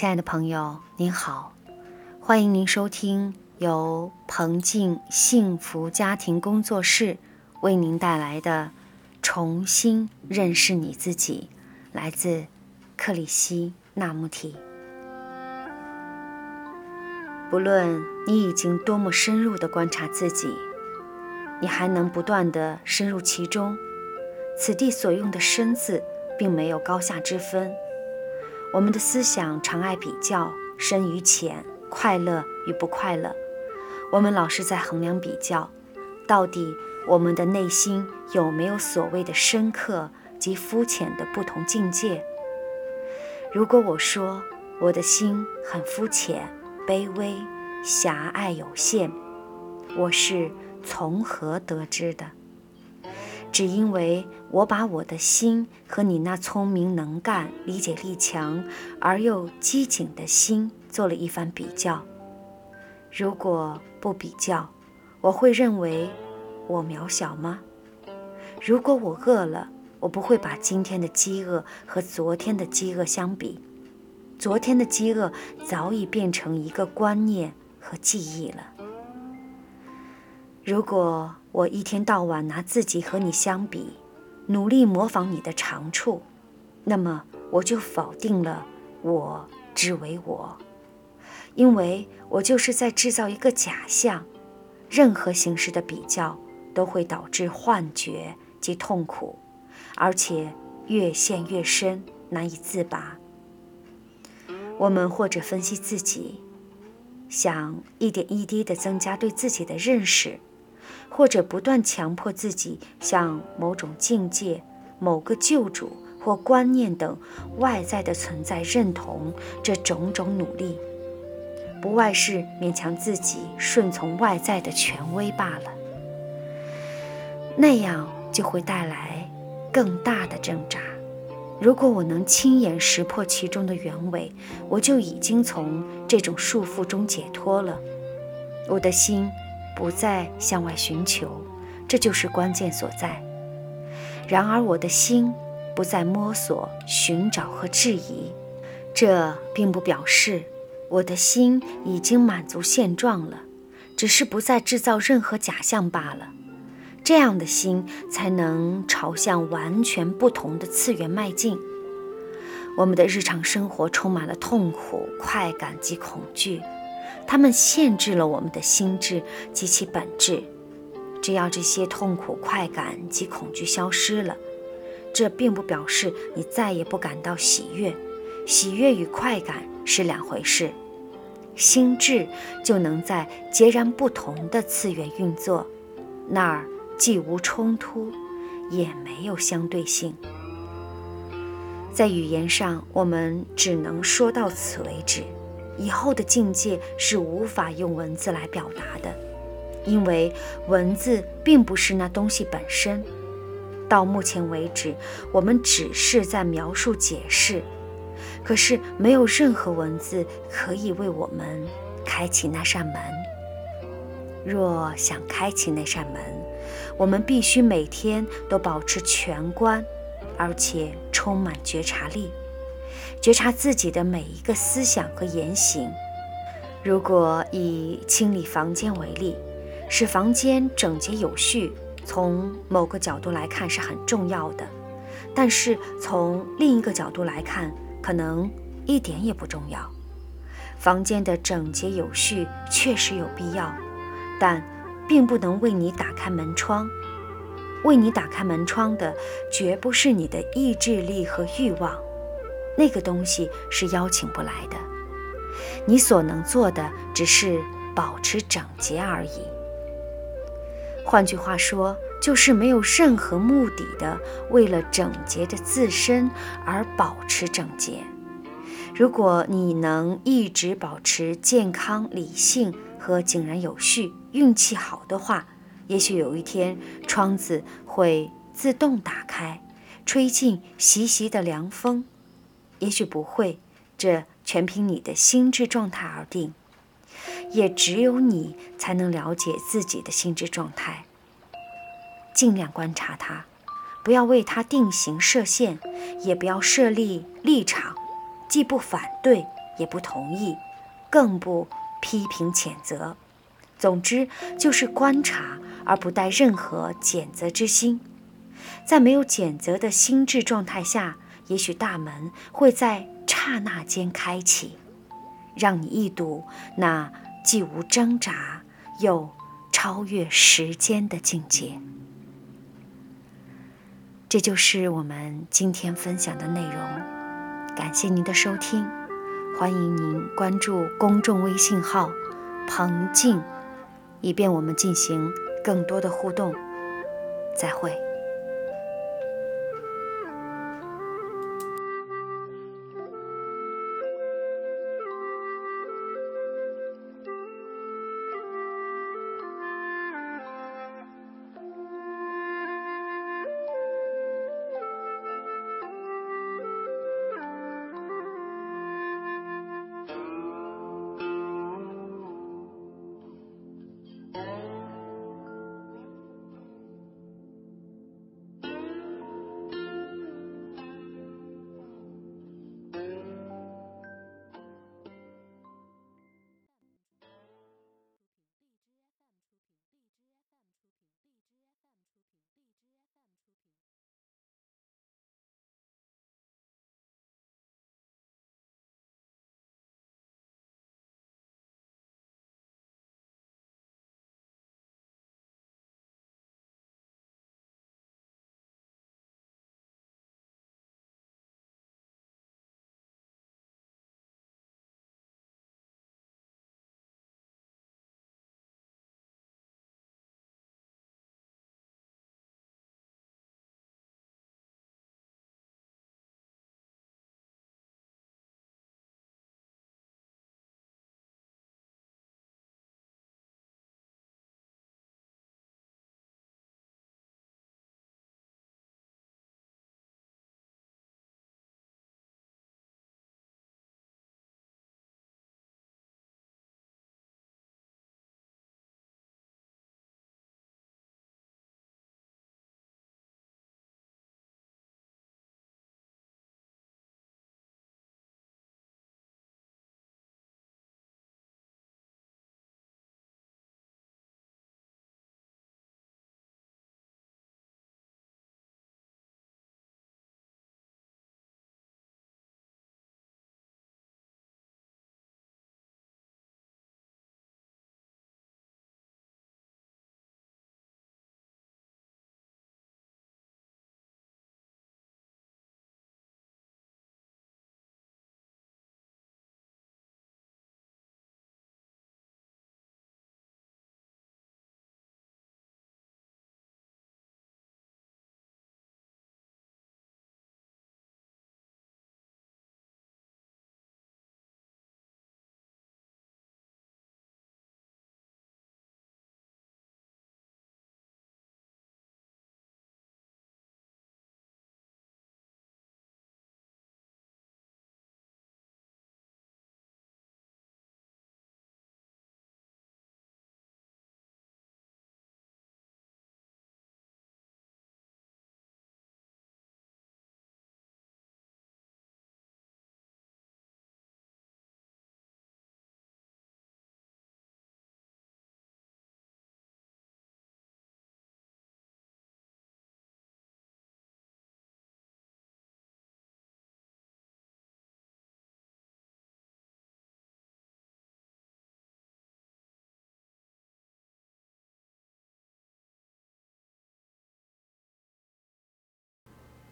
亲爱的朋友，您好，欢迎您收听由彭静幸福家庭工作室为您带来的《重新认识你自己》，来自克里希那穆提。不论你已经多么深入的观察自己，你还能不断的深入其中。此地所用的“深”字，并没有高下之分。我们的思想常爱比较深与浅，快乐与不快乐。我们老是在衡量比较，到底我们的内心有没有所谓的深刻及肤浅的不同境界？如果我说我的心很肤浅、卑微、狭隘、有限，我是从何得知的？只因为我把我的心和你那聪明能干、理解力强而又机警的心做了一番比较。如果不比较，我会认为我渺小吗？如果我饿了，我不会把今天的饥饿和昨天的饥饿相比。昨天的饥饿早已变成一个观念和记忆了。如果我一天到晚拿自己和你相比，努力模仿你的长处，那么我就否定了我之为我，因为我就是在制造一个假象。任何形式的比较都会导致幻觉及痛苦，而且越陷越深，难以自拔。我们或者分析自己，想一点一滴地增加对自己的认识。或者不断强迫自己向某种境界、某个救主或观念等外在的存在认同，这种种努力，不外是勉强自己顺从外在的权威罢了。那样就会带来更大的挣扎。如果我能亲眼识破其中的原委，我就已经从这种束缚中解脱了。我的心。不再向外寻求，这就是关键所在。然而，我的心不再摸索、寻找和质疑，这并不表示我的心已经满足现状了，只是不再制造任何假象罢了。这样的心才能朝向完全不同的次元迈进。我们的日常生活充满了痛苦、快感及恐惧。他们限制了我们的心智及其本质。只要这些痛苦、快感及恐惧消失了，这并不表示你再也不感到喜悦。喜悦与快感是两回事。心智就能在截然不同的次元运作，那儿既无冲突，也没有相对性。在语言上，我们只能说到此为止。以后的境界是无法用文字来表达的，因为文字并不是那东西本身。到目前为止，我们只是在描述解释，可是没有任何文字可以为我们开启那扇门。若想开启那扇门，我们必须每天都保持全观，而且充满觉察力。觉察自己的每一个思想和言行。如果以清理房间为例，使房间整洁有序，从某个角度来看是很重要的，但是从另一个角度来看，可能一点也不重要。房间的整洁有序确实有必要，但并不能为你打开门窗。为你打开门窗的，绝不是你的意志力和欲望。那个东西是邀请不来的，你所能做的只是保持整洁而已。换句话说，就是没有任何目的的为了整洁的自身而保持整洁。如果你能一直保持健康、理性和井然有序，运气好的话，也许有一天窗子会自动打开，吹进习习的凉风。也许不会，这全凭你的心智状态而定。也只有你才能了解自己的心智状态。尽量观察它，不要为它定型设限，也不要设立立场，既不反对也不同意，更不批评谴责。总之，就是观察，而不带任何谴责之心。在没有谴责的心智状态下，也许大门会在刹那间开启，让你一睹那既无挣扎又超越时间的境界。这就是我们今天分享的内容。感谢您的收听，欢迎您关注公众微信号“彭静”。以便我们进行更多的互动，再会。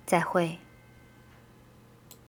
再会。